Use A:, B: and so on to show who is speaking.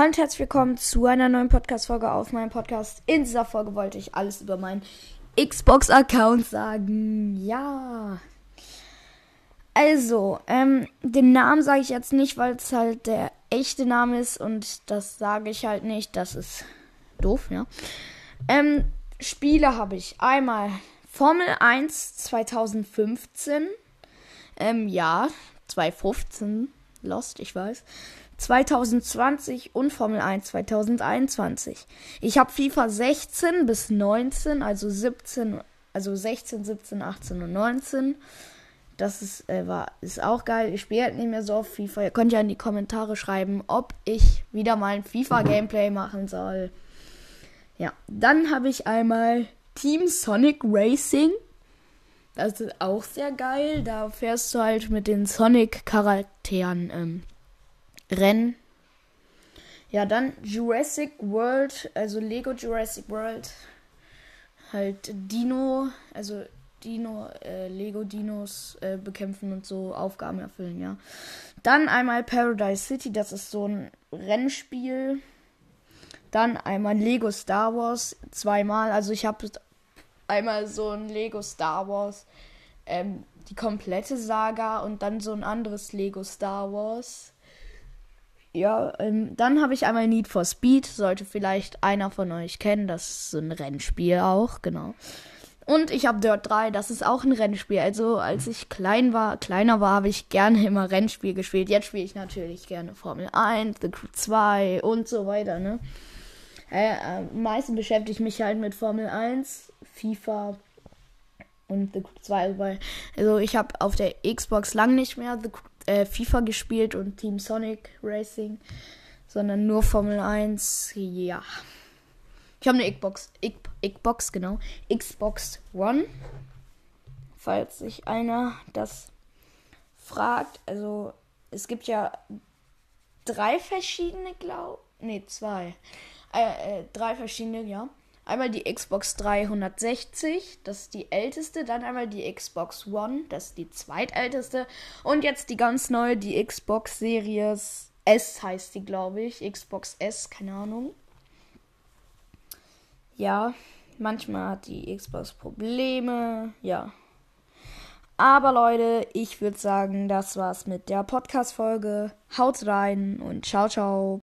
A: Hallo und herzlich willkommen zu einer neuen Podcast-Folge auf meinem Podcast. In dieser Folge wollte ich alles über meinen Xbox-Account sagen. Ja. Also, ähm, den Namen sage ich jetzt nicht, weil es halt der echte Name ist und das sage ich halt nicht. Das ist doof, ja. Ähm, Spiele habe ich einmal Formel 1 2015. Ähm, ja, 2015. Lost, ich weiß. 2020 und Formel 1 2021. Ich habe FIFA 16 bis 19, also 17, also 16, 17, 18 und 19. Das ist, äh, war, ist auch geil. Ich spiele halt nicht mehr so auf FIFA. Ihr könnt ja in die Kommentare schreiben, ob ich wieder mal ein FIFA-Gameplay machen soll. Ja, dann habe ich einmal Team Sonic Racing. Das ist auch sehr geil. Da fährst du halt mit den Sonic-Charakteren ähm, Rennen. Ja, dann Jurassic World, also Lego Jurassic World. Halt Dino, also Dino, äh, Lego Dinos äh, bekämpfen und so Aufgaben erfüllen, ja. Dann einmal Paradise City, das ist so ein Rennspiel. Dann einmal Lego Star Wars, zweimal. Also ich habe einmal so ein Lego Star Wars, ähm, die komplette Saga und dann so ein anderes Lego Star Wars. Ja, ähm, dann habe ich einmal Need for Speed. Sollte vielleicht einer von euch kennen. Das ist so ein Rennspiel auch, genau. Und ich habe Dirt 3, das ist auch ein Rennspiel. Also als ich klein war, kleiner war, habe ich gerne immer Rennspiel gespielt. Jetzt spiele ich natürlich gerne Formel 1, The Crew 2 und so weiter, ne? Äh, am meisten beschäftige ich mich halt mit Formel 1, FIFA und The Crew 2. Weil, also ich habe auf der Xbox lang nicht mehr The äh, FIFA gespielt und Team Sonic Racing, sondern nur Formel 1. Ja. Ich habe eine Xbox, Xbox, genau, Xbox One. Falls sich einer das fragt, also es gibt ja drei verschiedene, glaube nee, zwei. Äh, äh, drei verschiedene, ja. Einmal die Xbox 360, das ist die älteste. Dann einmal die Xbox One, das ist die zweitälteste. Und jetzt die ganz neue, die Xbox Series S heißt die, glaube ich. Xbox S, keine Ahnung. Ja, manchmal hat die Xbox Probleme. Ja. Aber Leute, ich würde sagen, das war's mit der Podcast-Folge. Haut rein und ciao, ciao.